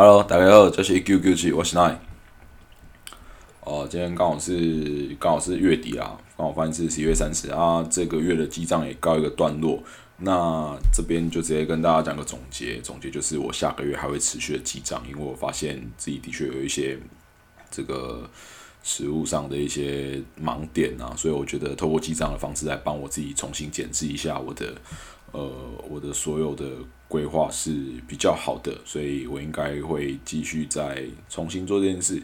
Hello，大家好，这是 QQ 七，我是 Nine。哦，今天刚好是刚好是月底啦，刚好发现是十一月三十啊，这个月的记账也告一个段落。那这边就直接跟大家讲个总结，总结就是我下个月还会持续的记账，因为我发现自己的确有一些这个食物上的一些盲点啊，所以我觉得透过记账的方式来帮我自己重新检视一下我的呃我的所有的。规划是比较好的，所以我应该会继续再重新做这件事。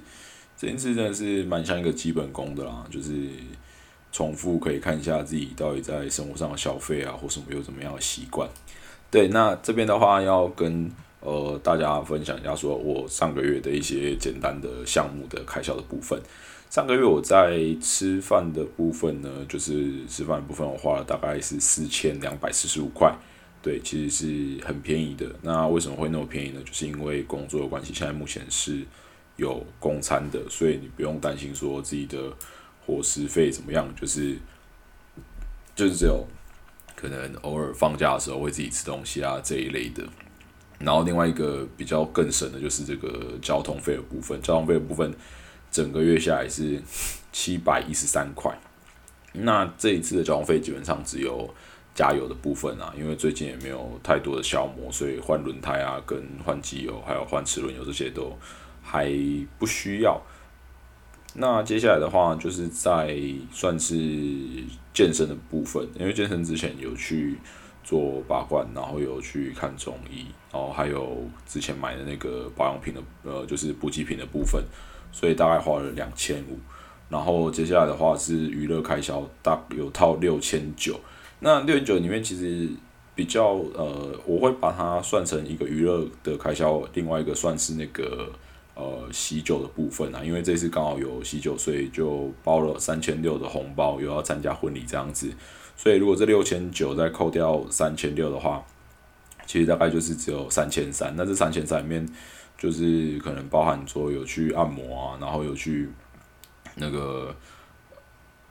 这件事真的是蛮像一个基本功的啦，就是重复可以看一下自己到底在生活上的消费啊，或什么有怎么样的习惯。对，那这边的话要跟呃大家分享一下，说我上个月的一些简单的项目的开销的部分。上个月我在吃饭的部分呢，就是吃饭的部分我花了大概是四千两百四十五块。对，其实是很便宜的。那为什么会那么便宜呢？就是因为工作的关系，现在目前是有公餐的，所以你不用担心说自己的伙食费怎么样，就是就是只有可能偶尔放假的时候会自己吃东西啊这一类的。然后另外一个比较更省的就是这个交通费的部分，交通费的部分整个月下来是七百一十三块。那这一次的交通费基本上只有。加油的部分啊，因为最近也没有太多的消磨，所以换轮胎啊、跟换机油还有换齿轮油这些都还不需要。那接下来的话，就是在算是健身的部分，因为健身之前有去做拔罐，然后有去看中医，然后还有之前买的那个保养品的呃，就是补给品的部分，所以大概花了两千五。然后接下来的话是娱乐开销，大有套六千九。那六千九里面其实比较呃，我会把它算成一个娱乐的开销，另外一个算是那个呃喜酒的部分啊，因为这次刚好有喜酒，所以就包了三千六的红包，又要参加婚礼这样子，所以如果这六千九再扣掉三千六的话，其实大概就是只有三千三。那这三千三里面就是可能包含说有去按摩啊，然后有去那个，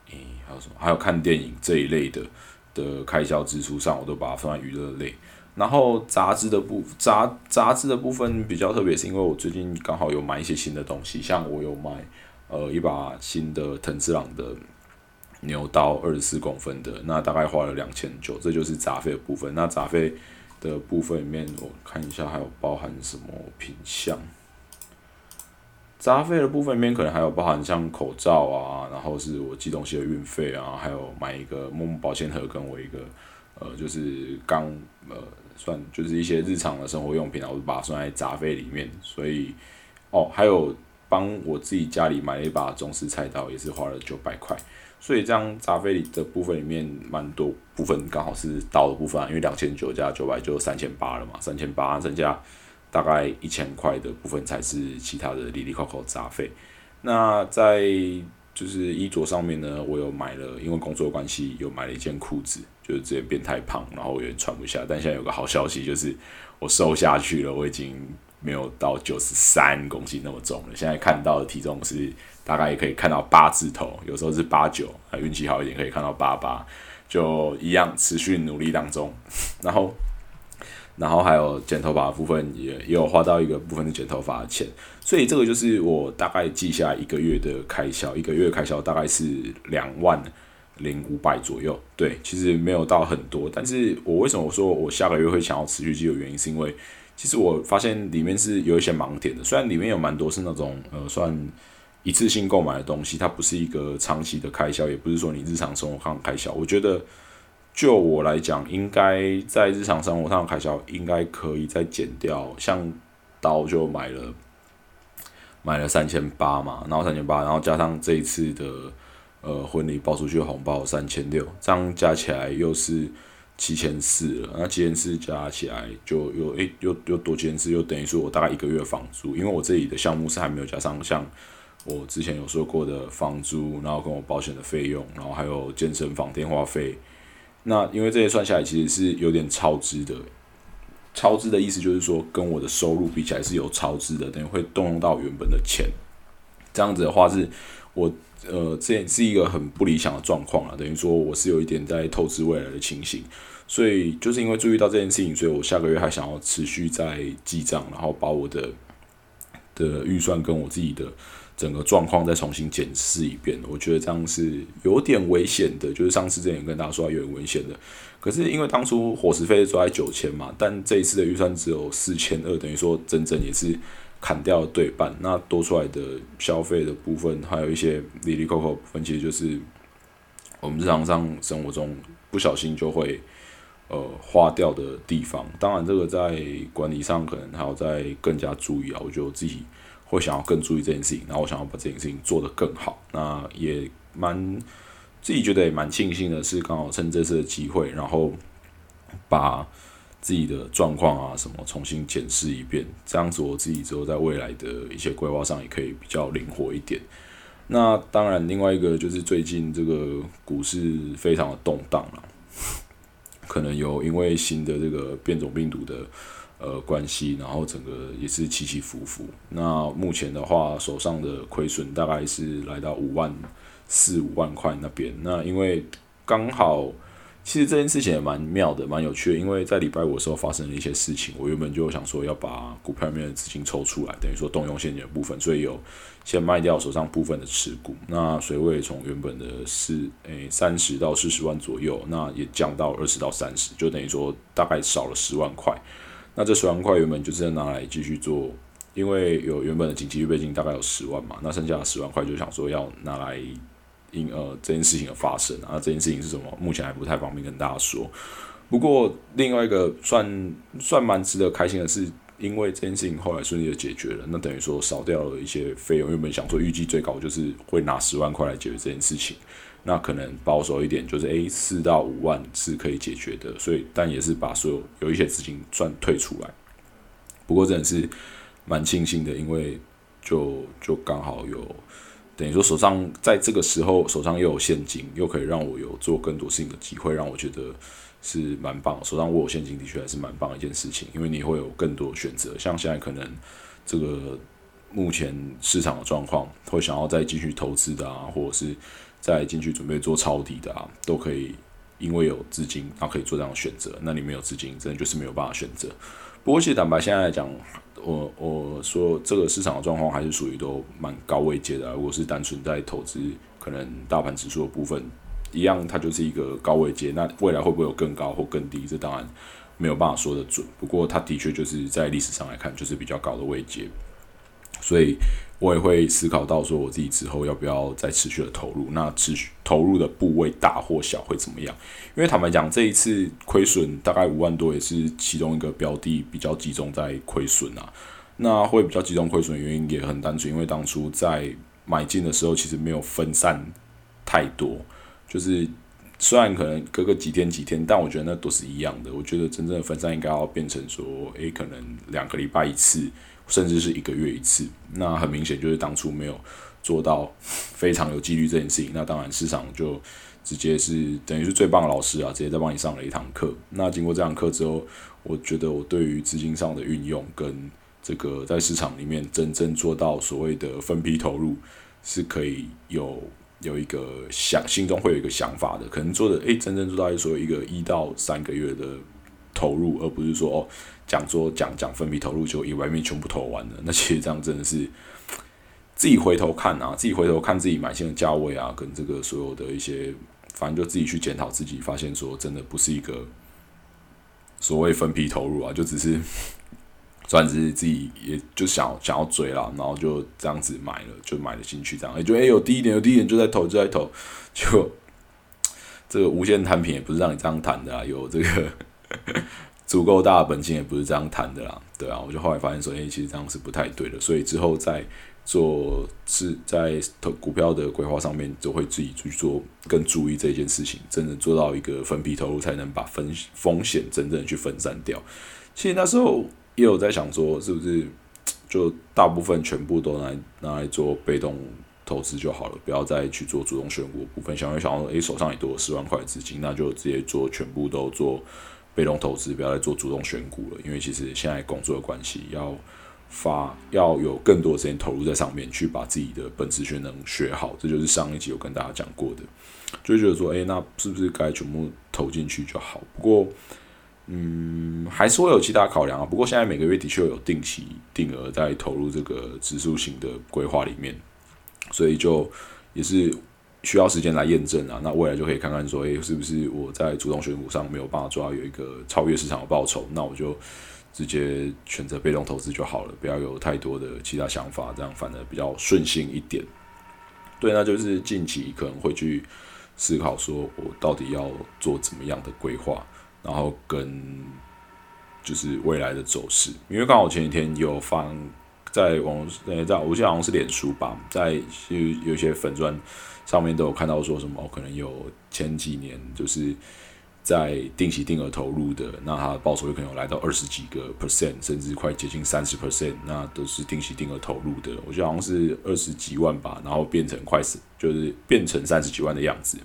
诶还有什么？还有看电影这一类的。的开销支出上，我都把它放在娱乐类。然后杂志的部杂杂志的部分比较特别，是因为我最近刚好有买一些新的东西，像我有买呃一把新的藤次郎的牛刀二十四公分的，那大概花了两千九，这就是杂费的部分。那杂费的部分里面，我看一下还有包含什么品相。杂费的部分里面可能还有包含像口罩啊，然后是我寄东西的运费啊，还有买一个木木保鲜盒跟我一个呃就是刚呃算就是一些日常的生活用品啊，我就把它算在杂费里面。所以哦，还有帮我自己家里买了一把中式菜刀，也是花了九百块。所以这样杂费的部分里面蛮多部分刚好是刀的部分，因为两千九加九百就三千八了嘛，三千八剩下。大概一千块的部分才是其他的里里扣扣杂费。那在就是衣着上面呢，我有买了，因为工作关系有买了一件裤子，就是之前变太胖，然后有点穿不下。但现在有个好消息，就是我瘦下去了，我已经没有到九十三公斤那么重了。现在看到的体重是大概也可以看到八字头，有时候是八九，运气好一点可以看到八八，就一样持续努力当中，然后。然后还有剪头发的部分也也有花到一个部分是剪头发的钱，所以这个就是我大概记下一个月的开销，一个月开销大概是两万零五百左右。对，其实没有到很多，但是我为什么说我下个月会想要持续记的原因，是因为其实我发现里面是有一些盲点的，虽然里面有蛮多是那种呃算一次性购买的东西，它不是一个长期的开销，也不是说你日常生活上开销，我觉得。就我来讲，应该在日常生活上的开销应该可以再减掉。像刀就买了买了三千八嘛，然后三千八，然后加上这一次的呃婚礼包出去的红包三千六，这样加起来又是七千四了。那七千四加起来就又诶又又多七千四，又等于说我大概一个月房租，因为我这里的项目是还没有加上像我之前有说过的房租，然后跟我保险的费用，然后还有健身房电话费。那因为这些算下来其实是有点超支的，超支的意思就是说跟我的收入比起来是有超支的，等于会动用到原本的钱。这样子的话是，我呃这是一个很不理想的状况啊，等于说我是有一点在透支未来的情形。所以就是因为注意到这件事情，所以我下个月还想要持续在记账，然后把我的的预算跟我自己的整个状况再重新检视一遍，我觉得这样是有点危险的。就是上次之前跟大家说有点危险的，可是因为当初伙食费做在九千嘛，但这一次的预算只有四千二，等于说整整也是砍掉对半。那多出来的消费的部分，还有一些利利扣扣部分，其实就是我们日常上生活中不小心就会。呃，花掉的地方，当然这个在管理上可能还要再更加注意啊。我觉得我自己会想要更注意这件事情，然后我想要把这件事情做得更好。那也蛮自己觉得也蛮庆幸的是，刚好趁这次的机会，然后把自己的状况啊什么重新检视一遍，这样子我自己之后在未来的一些规划上也可以比较灵活一点。那当然，另外一个就是最近这个股市非常的动荡了。可能有因为新的这个变种病毒的呃关系，然后整个也是起起伏伏。那目前的话，手上的亏损大概是来到五万四五万块那边。那因为刚好。其实这件事情也蛮妙的，蛮有趣的，因为在礼拜五的时候发生了一些事情。我原本就想说要把股票里面的资金抽出来，等于说动用现金的部分，所以有先卖掉手上部分的持股。那水位从原本的四诶三十到四十万左右，那也降到二十到三十，就等于说大概少了十万块。那这十万块原本就是拿来继续做，因为有原本的紧急预备金大概有十万嘛，那剩下的十万块就想说要拿来。因呃这件事情的发生啊，这件事情是什么？目前还不太方便跟大家说。不过另外一个算算蛮值得开心的是，因为这件事情后来顺利的解决了，那等于说少掉了一些费用。原本想说预计最高就是会拿十万块来解决这件事情，那可能保守一点就是诶四到五万是可以解决的。所以但也是把所有有一些资金赚退出来。不过真的是蛮庆幸的，因为就就刚好有。等于说手上在这个时候手上又有现金，又可以让我有做更多事情的机会，让我觉得是蛮棒。手上握有现金的确还是蛮棒的一件事情，因为你会有更多选择。像现在可能这个目前市场的状况，会想要再继续投资的啊，或者是再进去准备做抄底的啊，都可以因为有资金，然后可以做这样的选择。那你没有资金，真的就是没有办法选择。不过其实坦白现在来讲。我我说这个市场的状况还是属于都蛮高位阶的。如果是单纯在投资，可能大盘指数的部分一样，它就是一个高位阶。那未来会不会有更高或更低？这当然没有办法说的准。不过它的确就是在历史上来看，就是比较高的位阶。所以我也会思考到说，我自己之后要不要再持续的投入？那持续投入的部位大或小会怎么样？因为坦白讲，这一次亏损大概五万多，也是其中一个标的比较集中在亏损啊。那会比较集中亏损原因也很单纯，因为当初在买进的时候，其实没有分散太多。就是虽然可能隔个几天几天，但我觉得那都是一样的。我觉得真正的分散应该要变成说，诶，可能两个礼拜一次。甚至是一个月一次，那很明显就是当初没有做到 非常有纪律这件事情。那当然市场就直接是等于是最棒的老师啊，直接在帮你上了一堂课。那经过这堂课之后，我觉得我对于资金上的运用跟这个在市场里面真正做到所谓的分批投入，是可以有有一个想心中会有一个想法的，可能做的诶，真正做到所谓一个一到三个月的。投入，而不是说哦，讲说讲讲分批投入就以外面全部投完了。那其实这样真的是自己回头看啊，自己回头看自己买进的价位啊，跟这个所有的一些，反正就自己去检讨自己，发现说真的不是一个所谓分批投入啊，就只是 算是自己也就想想要追了，然后就这样子买了，就买了进去，这样也就哎有低一点有低一点就在投就在投，就这个无限摊平也不是让你这样谈的啊，有这个。足够大的本金也不是这样谈的啦，对啊，我就后来发现说，哎，其实这样是不太对的，所以之后在做是在投股票的规划上面，就会自己去做更注意这件事情，真的做到一个分批投入，才能把风风险真正去分散掉。其实那时候也有在想说，是不是就大部分全部都拿拿来做被动投资就好了，不要再去做主动选股部分。想一想说，诶，手上也多十万块资金，那就直接做全部都做。被动投资不要再做主动选股了，因为其实现在工作的关系，要发要有更多的时间投入在上面，去把自己的本职学能学好。这就是上一集有跟大家讲过的，就觉得说，哎，那是不是该全部投进去就好？不过嗯，还是会有其他考量啊。不过现在每个月的确有定期定额在投入这个指数型的规划里面，所以就也是需要时间来验证啊。那未来就可以看看说，诶，是不是我在主动选股上没有办法做到有一个超越市场的报酬，那我就直接选择被动投资就好了，不要有太多的其他想法，这样反而比较顺心一点。对，那就是近期可能会去思考说我到底要做怎么样的规划。然后跟就是未来的走势，因为刚好前几天有放在网呃在我记得好像是脸书吧，在有有些粉钻上面都有看到说什么可能有前几年就是。在定期定额投入的，那它的报酬有可能有来到二十几个 percent，甚至快接近三十 percent，那都是定期定额投入的。我觉得好像是二十几万吧，然后变成快是就是变成三十几万的样子。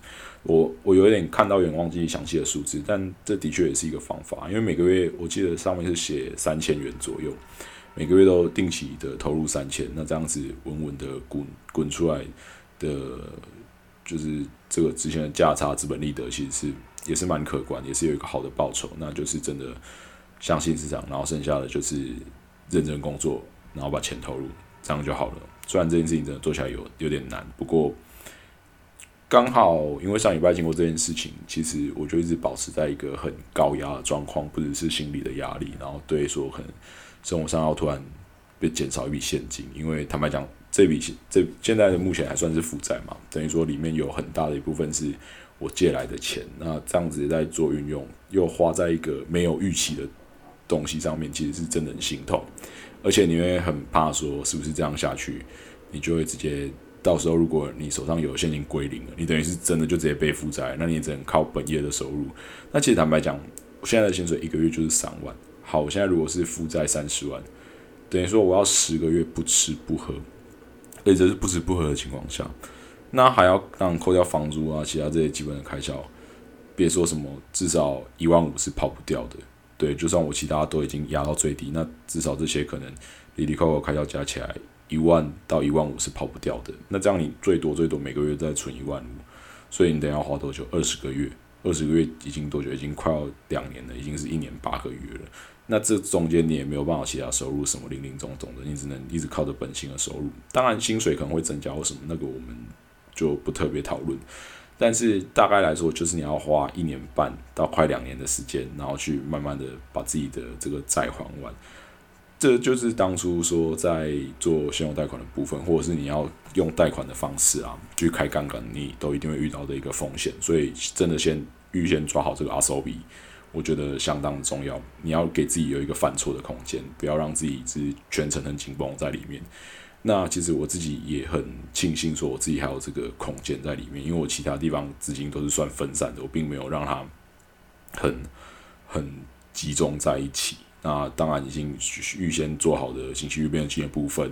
我我有点看到有点忘记详细的数字，但这的确也是一个方法，因为每个月我记得上面是写三千元左右，每个月都定期的投入三千，那这样子稳稳的滚滚出来的，就是这个之前的价差资本利得其实是。也是蛮可观，也是有一个好的报酬，那就是真的相信市场，然后剩下的就是认真工作，然后把钱投入，这样就好了。虽然这件事情真的做起来有有点难，不过刚好因为上礼拜经过这件事情，其实我就一直保持在一个很高压的状况，不只是心理的压力，然后对说可能生活上要突然被减少一笔现金，因为坦白讲，这笔现这现在的目前还算是负债嘛，等于说里面有很大的一部分是。我借来的钱，那这样子在做运用，又花在一个没有预期的东西上面，其实是真的很心痛，而且你会很怕说，是不是这样下去，你就会直接到时候，如果你手上有现金归零了，你等于是真的就直接背负债，那你也只能靠本业的收入。那其实坦白讲，现在的薪水一个月就是三万，好，我现在如果是负债三十万，等于说我要十个月不吃不喝，而且这是不吃不喝的情况下。那还要让扣掉房租啊，其他这些基本的开销，别说什么，至少一万五是跑不掉的。对，就算我其他都已经压到最低，那至少这些可能里里扣扣开销加起来一万到一万五是跑不掉的。那这样你最多最多每个月再存一万五，所以你等要花多久？二十个月，二十个月已经多久？已经快要两年了，已经是一年八个月了。那这中间你也没有办法其他收入，什么零零总总的，你只能一直靠着本薪的收入。当然薪水可能会增加或什么，那个我们。就不特别讨论，但是大概来说，就是你要花一年半到快两年的时间，然后去慢慢的把自己的这个债还完。这就是当初说在做信用贷款的部分，或者是你要用贷款的方式啊去开杠杆，你都一定会遇到的一个风险。所以真的先预先抓好这个 SOP，我觉得相当重要。你要给自己有一个犯错的空间，不要让自己是全程很紧绷在里面。那其实我自己也很庆幸，说我自己还有这个空间在里面，因为我其他地方资金都是算分散的，我并没有让它很很集中在一起。那当然已经预先做好的信息预变性的部分，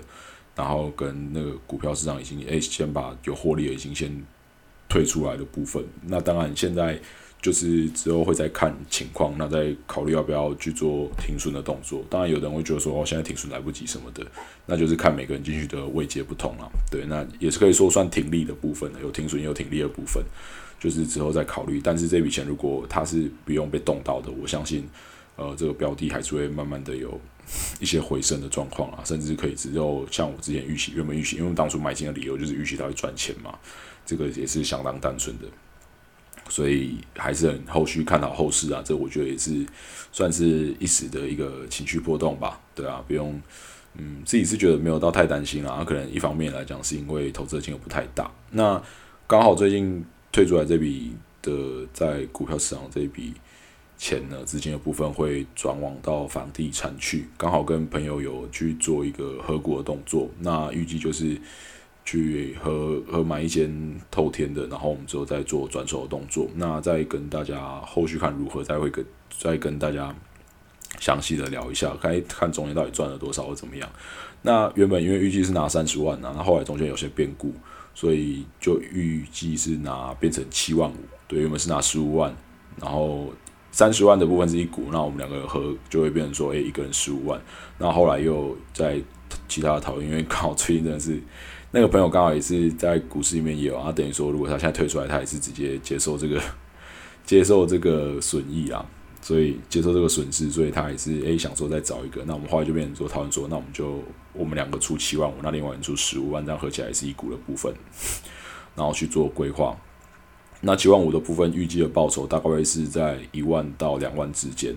然后跟那个股票市场已经诶先把有获利的已经先退出来的部分。那当然现在。就是之后会再看情况，那再考虑要不要去做停损的动作。当然，有人会觉得说，哦，现在停损来不及什么的，那就是看每个人进去的位阶不同了。对，那也是可以说算停利的部分的，有停损也有停利的部分，就是之后再考虑。但是这笔钱如果它是不用被动到的，我相信，呃，这个标的还是会慢慢的有一些回升的状况啊，甚至可以只有像我之前预期，原本预期，因为当初买进的理由就是预期它会赚钱嘛，这个也是相当单纯的。所以还是很后续看好后市啊，这我觉得也是算是一时的一个情绪波动吧，对啊，不用，嗯，自己是觉得没有到太担心啦，可能一方面来讲是因为投资的金额不太大，那刚好最近退出来这笔的在股票市场这笔钱呢，资金的部分会转往到房地产去，刚好跟朋友有去做一个合股的动作，那预计就是。去和和买一间透天的，然后我们之后再做转手的动作。那再跟大家后续看如何，再会跟再跟大家详细的聊一下，看看中间到底赚了多少或怎么样。那原本因为预计是拿三十万啊，那后来中间有些变故，所以就预计是拿变成七万五。对，原本是拿十五万，然后三十万的部分是一股，那我们两个合就会变成说，诶，一个人十五万。那后来又在其他的讨论，因为刚好最近真的是。那个朋友刚好也是在股市里面也有啊，等于说如果他现在退出来，他也是直接接受这个接受这个损益啊，所以接受这个损失，所以他也是诶想说再找一个。那我们后来就变成说讨论说，那我们就我们两个出七万五，那另外人出十五万，这样合起来是一股的部分，然后去做规划。那七万五的部分预计的报酬大概会是在一万到两万之间，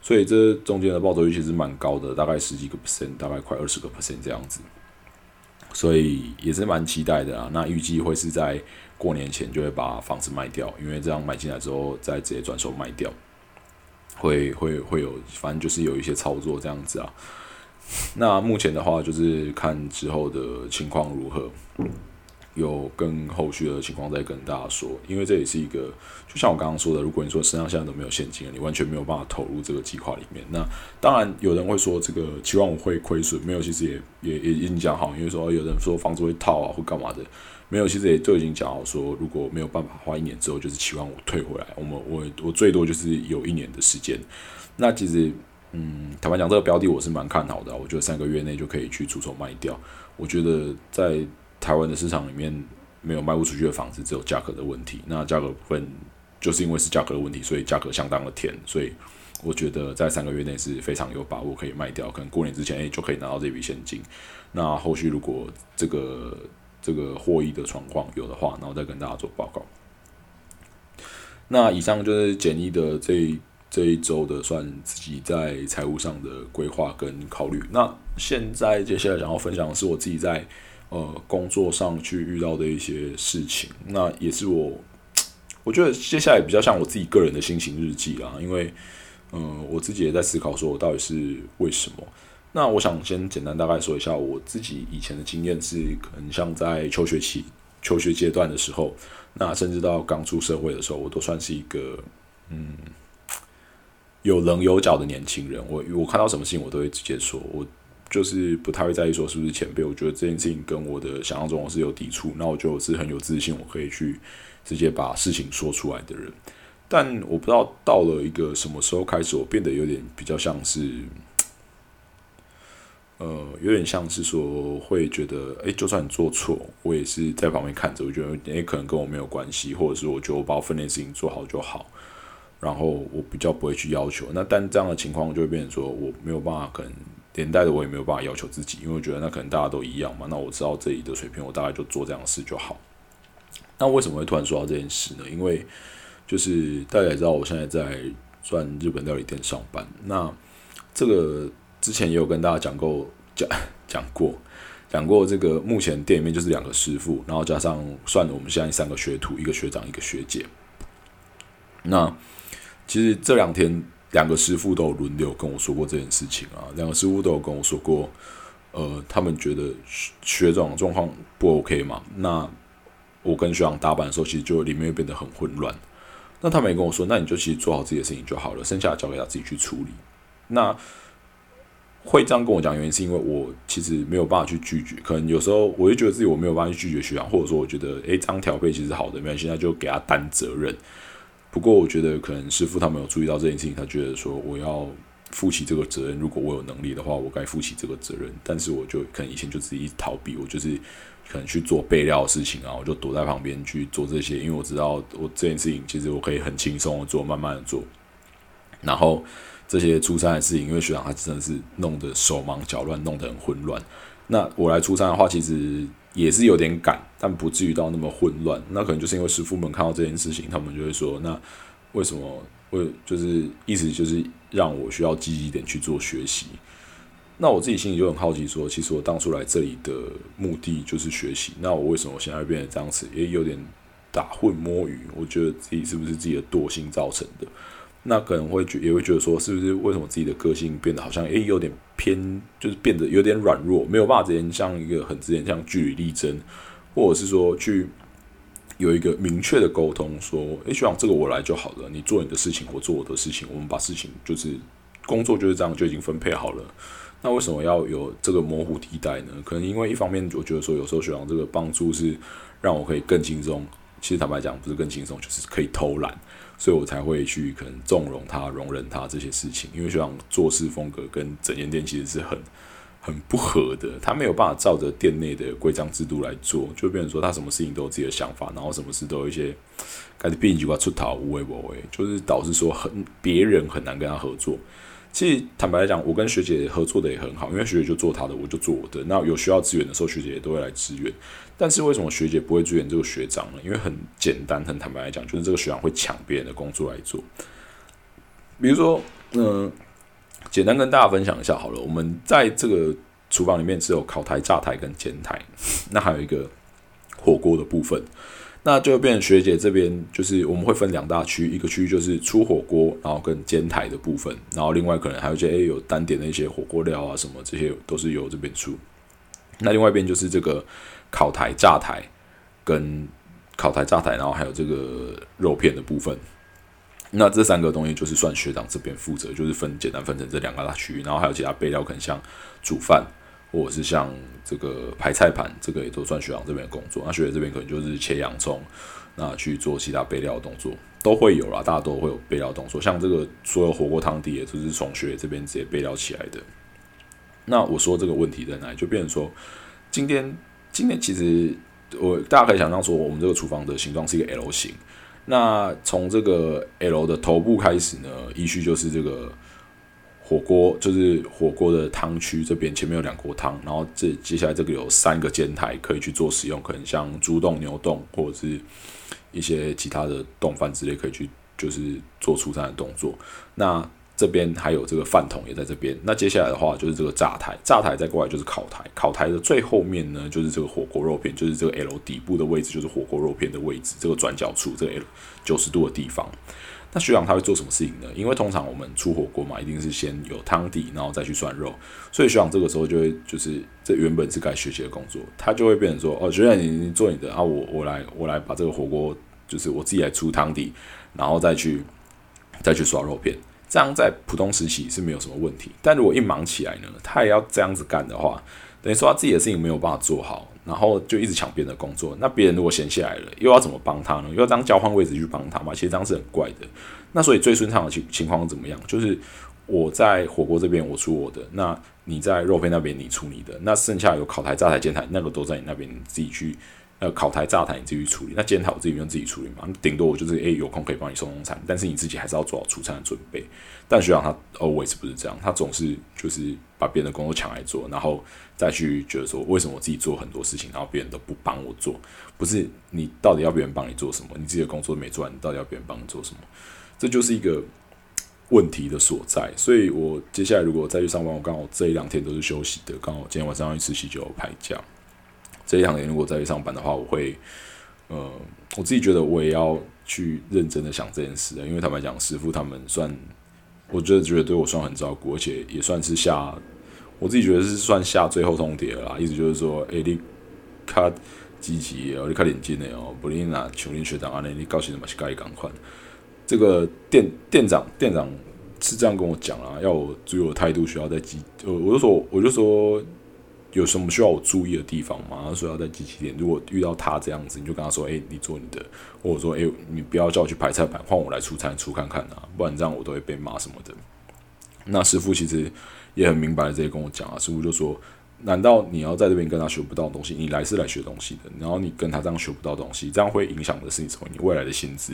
所以这中间的报酬率其实蛮高的，大概十几个 percent，大概快二十个 percent 这样子。所以也是蛮期待的啊。那预计会是在过年前就会把房子卖掉，因为这样买进来之后再直接转手卖掉，会会会有，反正就是有一些操作这样子啊。那目前的话就是看之后的情况如何。有跟后续的情况再跟大家说，因为这也是一个，就像我刚刚说的，如果你说身上现在都没有现金了，你完全没有办法投入这个计划里面。那当然有人会说这个期望我会亏损，没有，其实也也也已经讲好，因为说有人说房子会套啊或干嘛的，没有，其实也就已经讲好说，如果没有办法花一年之后，就是期望我退回来，我们我我最多就是有一年的时间。那其实嗯，坦白讲，这个标的我是蛮看好的，我觉得三个月内就可以去出手卖掉。我觉得在台湾的市场里面没有卖不出去的房子，只有价格的问题。那价格部分就是因为是价格的问题，所以价格相当的甜。所以我觉得在三个月内是非常有把握可以卖掉，可能过年之前诶就可以拿到这笔现金。那后续如果这个这个获益的状况有的话，然后再跟大家做报告。那以上就是简易的这这一周的算自己在财务上的规划跟考虑。那现在接下来想要分享的是我自己在。呃，工作上去遇到的一些事情，那也是我，我觉得接下来比较像我自己个人的心情日记啊，因为，嗯，我自己也在思考说，我到底是为什么？那我想先简单大概说一下我自己以前的经验，是可能像在求学期、求学阶段的时候，那甚至到刚出社会的时候，我都算是一个嗯有棱有角的年轻人。我我看到什么事情，我都会直接说，我。就是不太会在意说是不是前辈，我觉得这件事情跟我的想象中我是有抵触，那我就是很有自信，我可以去直接把事情说出来的人。但我不知道到了一个什么时候开始，我变得有点比较像是，呃，有点像是说会觉得，哎，就算你做错，我也是在旁边看着，我觉得哎，可能跟我没有关系，或者是我觉得我把我分内事情做好就好，然后我比较不会去要求。那但这样的情况就会变成说我没有办法可能。连带的我也没有办法要求自己，因为我觉得那可能大家都一样嘛。那我知道这里的水平，我大概就做这样的事就好。那为什么会突然说到这件事呢？因为就是大家也知道，我现在在算日本料理店上班。那这个之前也有跟大家讲过，讲讲过，讲过这个目前店里面就是两个师傅，然后加上算我们现在三个学徒，一个学长，一个学姐。那其实这两天。两个师傅都有轮流跟我说过这件事情啊，两个师傅都有跟我说过，呃，他们觉得学长状况不 OK 嘛。那我跟学长搭班的时候，其实就里面会变得很混乱。那他们也跟我说，那你就其实做好自己的事情就好了，剩下的交给他自己去处理。那会这样跟我讲，原因是因为我其实没有办法去拒绝，可能有时候我就觉得自己我没有办法去拒绝学长，或者说我觉得诶，这样调配其实好的，没关系，那就给他担责任。不过，我觉得可能师傅他没有注意到这件事情，他觉得说我要负起这个责任。如果我有能力的话，我该负起这个责任。但是，我就可能以前就自己逃避，我就是可能去做备料的事情啊，我就躲在旁边去做这些，因为我知道我这件事情其实我可以很轻松的做，慢慢的做。然后这些出差的事情，因为学长他真的是弄得手忙脚乱，弄得很混乱。那我来出差的话，其实。也是有点赶，但不至于到那么混乱。那可能就是因为师傅们看到这件事情，他们就会说：“那为什么？为就是意思就是让我需要积极点去做学习。”那我自己心里就很好奇，说：“其实我当初来这里的目的就是学习。那我为什么现在变成这样子？也有点打混摸鱼。我觉得自己是不是自己的惰性造成的？”那可能会觉也会觉得说，是不是为什么自己的个性变得好像诶有点偏，就是变得有点软弱，没有办法之前像一个很之前像据理力争，或者是说去有一个明确的沟通，说诶学长这个我来就好了，你做你的事情，我做我的事情，我们把事情就是工作就是这样就已经分配好了。那为什么要有这个模糊地带呢？可能因为一方面我觉得说有时候学长这个帮助是让我可以更轻松，其实坦白讲不是更轻松，就是可以偷懒。所以我才会去可能纵容他、容忍他这些事情，因为学长做事风格跟整间店其实是很、很不合的，他没有办法照着店内的规章制度来做，就变成说他什么事情都有自己的想法，然后什么事都有一些开始变几块出逃无为不为，就是导致说很别人很难跟他合作。其实坦白来讲，我跟学姐合作的也很好，因为学姐就做她的，我就做我的。那有需要支援的时候，学姐也都会来支援。但是为什么学姐不会支援这个学长呢？因为很简单，很坦白来讲，就是这个学长会抢别人的工作来做。比如说，嗯，简单跟大家分享一下好了。我们在这个厨房里面只有烤台、炸台跟煎台，那还有一个火锅的部分。那就变成学姐这边，就是我们会分两大区，一个区域就是出火锅，然后跟煎台的部分，然后另外可能还有一些诶有单点的一些火锅料啊什么，这些都是由这边出。那另外一边就是这个烤台、炸台跟烤台、炸台，然后还有这个肉片的部分。那这三个东西就是算学长这边负责，就是分简单分成这两个大区域，然后还有其他备料，可能像煮饭。或者是像这个排菜盘，这个也都算学长这边的工作。那学姐这边可能就是切洋葱，那去做其他备料的动作都会有啦，大家都会有备料动作。像这个所有火锅汤底，也就是从学姐这边直接备料起来的。那我说这个问题在哪里？就变成说，今天今天其实我大家可以想象说，我们这个厨房的形状是一个 L 型。那从这个 L 的头部开始呢，依序就是这个。火锅就是火锅的汤区这边前面有两锅汤，然后这接下来这个有三个煎台可以去做使用，可能像猪冻、牛冻或者是一些其他的冻饭之类可以去就是做出餐的动作。那这边还有这个饭桶也在这边。那接下来的话就是这个炸台，炸台再过来就是烤台，烤台的最后面呢就是这个火锅肉片，就是这个 L 底部的位置就是火锅肉片的位置，这个转角处这个 L 九十度的地方。那学长他会做什么事情呢？因为通常我们出火锅嘛，一定是先有汤底，然后再去涮肉。所以学长这个时候就会，就是这原本是该学习的工作，他就会变成说：哦，学长你你做你的啊，我我来我来把这个火锅，就是我自己来出汤底，然后再去再去刷肉片。这样在普通时期是没有什么问题。但如果一忙起来呢，他也要这样子干的话，等于说他自己的事情没有办法做好。然后就一直抢别人的工作，那别人如果闲下来了，又要怎么帮他呢？又要这样交换位置去帮他嘛？其实这样是很怪的。那所以最顺畅的情情况怎么样？就是我在火锅这边我出我的，那你在肉片那边你出你的，那剩下有烤台、炸台、煎台，那个都在你那边，自己去。呃，烤台、炸台你自己处理，那煎台我自己用自己处理嘛。顶多我就是诶有空可以帮你送送餐，但是你自己还是要做好出餐的准备。但学长他 always 不是这样，他总是就是把别人的工作抢来做，然后再去觉得说为什么我自己做很多事情，然后别人都不帮我做？不是你到底要别人帮你做什么？你自己的工作没做完，你到底要别人帮你做什么？这就是一个问题的所在。所以我接下来如果再去上班，我刚好这一两天都是休息的，刚好今天晚上要去吃喜酒排假。这一两年如果再去上班的话，我会，呃，我自己觉得我也要去认真的想这件事的，因为坦白讲，师傅他们算，我觉得觉得对我算很照顾，而且也算是下，我自己觉得是算下最后通牒了，意思就是说，哎，你卡积极哦，你卡领进的哦，不然拿琼林学长啊，那你高兴什么？是该赶快。这个店店长店长是这样跟我讲啊，要我注意我态度，需要再积，呃，我就说我就说。有什么需要我注意的地方吗？他说要在机器店，如果遇到他这样子，你就跟他说：“哎，你做你的。”或者说：“哎，你不要叫我去排菜板，换我来出餐出看看啊，不然这样我都会被骂什么的。”那师傅其实也很明白的，直接跟我讲啊。师傅就说：“难道你要在这边跟他学不到东西？你来是来学东西的，然后你跟他这样学不到东西，这样会影响的是你什么？你未来的薪资，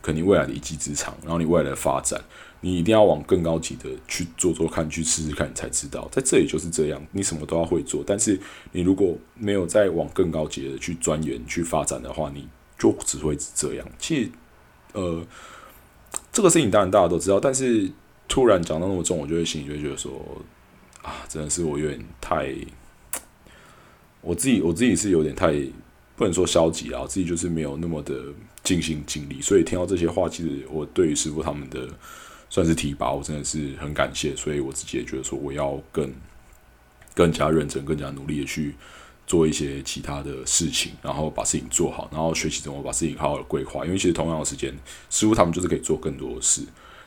可你未来的一技之长，然后你未来的发展。”你一定要往更高级的去做做看，去试试看，你才知道。在这里就是这样，你什么都要会做。但是你如果没有再往更高级的去钻研、去发展的话，你就只会这样。其实，呃，这个事情当然大家都知道，但是突然讲到那么重，我就会心里就会觉得说，啊，真的是我有点太，我自己我自己是有点太不能说消极啊，自己就是没有那么的尽心尽力。所以听到这些话，其实我对于师傅他们的。算是提拔，我真的是很感谢，所以我自己也觉得说，我要更更加认真、更加努力的去做一些其他的事情，然后把事情做好，然后学习怎么把事情好好的规划。因为其实同样的时间，师傅他们就是可以做更多的事，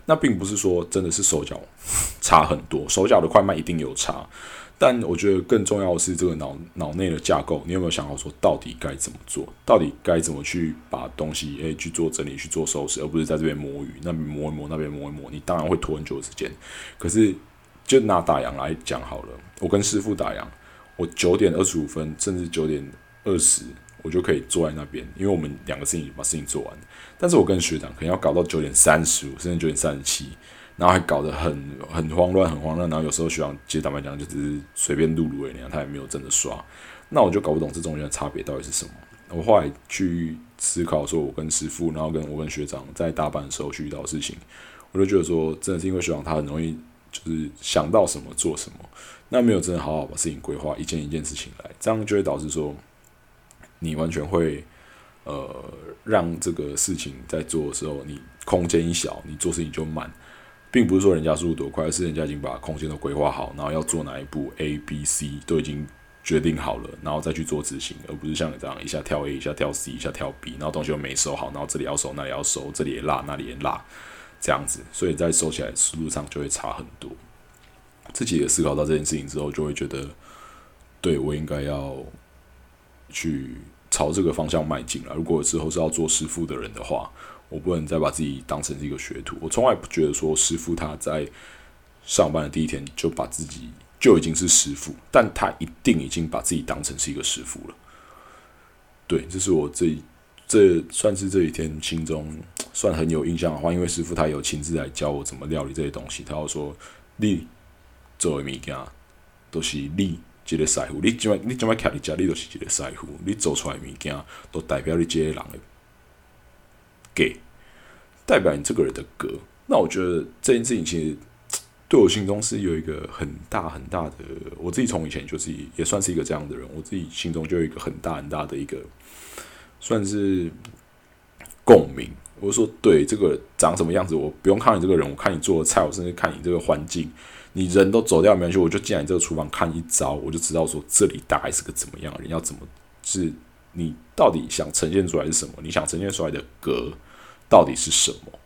那并不是说真的是手脚差很多，手脚的快慢一定有差。但我觉得更重要的是这个脑脑内的架构，你有没有想好说到底该怎么做？到底该怎么去把东西诶去做整理、去做收拾，而不是在这边摸鱼，那边摸一摸，那边摸一摸，你当然会拖很久的时间。可是就拿打烊来讲好了，我跟师傅打烊，我九点二十五分甚至九点二十，我就可以坐在那边，因为我们两个事情把事情做完。但是我跟学长可能要搞到九点三十五，甚至九点三十七，然后还搞得很很慌乱，很慌乱。然后有时候学长其实坦白讲，就只是随便录录而已，他也没有真的刷。那我就搞不懂这中间的差别到底是什么。我后来去思考，说我跟师傅，然后跟我跟学长在大班的时候去遇到事情，我就觉得说，真的是因为学长他很容易。就是想到什么做什么，那没有真的好好把事情规划一件一件事情来，这样就会导致说，你完全会呃让这个事情在做的时候，你空间一小，你做事情就慢，并不是说人家速度多快，而是人家已经把空间都规划好，然后要做哪一步 A、B、C 都已经决定好了，然后再去做执行，而不是像你这样一下跳 A，一下跳 C，一下跳 B，然后东西又没收好，然后这里要收，那里要收，这里也落，那里也落。这样子，所以在收起来速度上就会差很多。自己也思考到这件事情之后，就会觉得，对我应该要去朝这个方向迈进了。如果之后是要做师傅的人的话，我不能再把自己当成是一个学徒。我从来不觉得说师傅他在上班的第一天就把自己就已经是师傅，但他一定已经把自己当成是一个师傅了。对，这是我这这算是这几天心中。算很有印象的话，因为师傅他有亲自来教我怎么料理这些东西。他要说，你做的物件都是你一个师傅，你怎你怎么徛伫遮，你都是一个师傅。你做出来物件都代表你这个人的给，代表你这个人的格。那我觉得这件事情其实对我心中是有一个很大很大的，我自己从以前就是也算是一个这样的人，我自己心中就有一个很大很大的一个算是共鸣。我说对，这个长什么样子，我不用看你这个人，我看你做的菜，我甚至看你这个环境，你人都走掉没关系，我就进来这个厨房看一招，我就知道说这里大概是个怎么样人，要怎么是，你到底想呈现出来是什么？你想呈现出来的格到底是什么？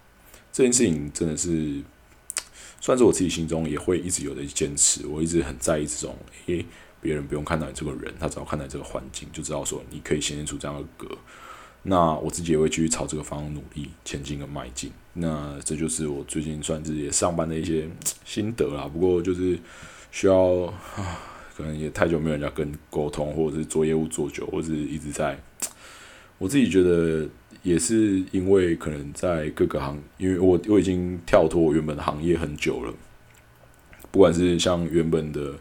这件事情真的是，算是我自己心中也会一直有的坚持，我一直很在意这种，诶，别人不用看到你这个人，他只要看到这个环境，就知道说你可以显现出这样的格。那我自己也会继续朝这个方向努力前进跟迈进。那这就是我最近算是也上班的一些 心得啦。不过就是需要啊，可能也太久没有人家跟沟通，或者是做业务做久，或者是一直在。我自己觉得也是因为可能在各个行，因为我我已经跳脱我原本的行业很久了，不管是像原本的。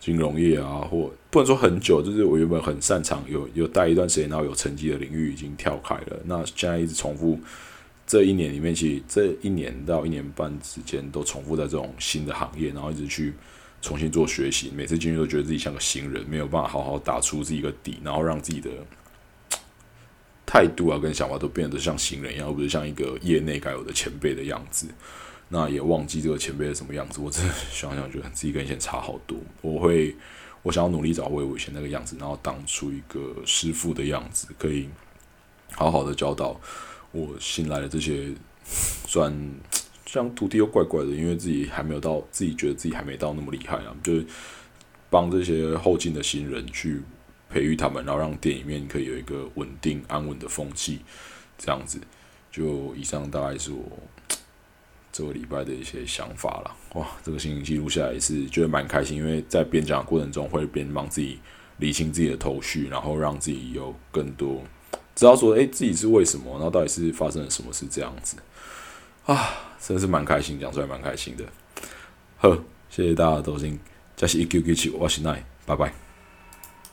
金融业啊，或不能说很久，就是我原本很擅长，有有待一段时间，然后有成绩的领域已经跳开了。那现在一直重复，这一年里面，其实这一年到一年半之间都重复在这种新的行业，然后一直去重新做学习。每次进去都觉得自己像个新人，没有办法好好打出自己一个底，然后让自己的态度啊跟想法都变得像新人一样，而不是像一个业内该有的前辈的样子。那也忘记这个前辈是什么样子，我真的想想觉得自己跟以前差好多。我会，我想要努力找回我以前那个样子，然后当出一个师傅的样子，可以好好的教导我新来的这些，算像徒弟又怪怪的，因为自己还没有到，自己觉得自己还没到那么厉害啊，就是帮这些后进的新人去培育他们，然后让店里面可以有一个稳定安稳的风气，这样子。就以上大概是我。这个礼拜的一些想法了，哇，这个心情记录下来也是觉得蛮开心，因为在边讲过程中会边帮自己理清自己的头绪，然后让自己有更多知道说，哎，自己是为什么，然后到底是发生了什么事这样子啊，真是蛮开心，讲出来蛮开心的。好，谢谢大家的收听，这是一 Q Q 七，我是奈，拜拜。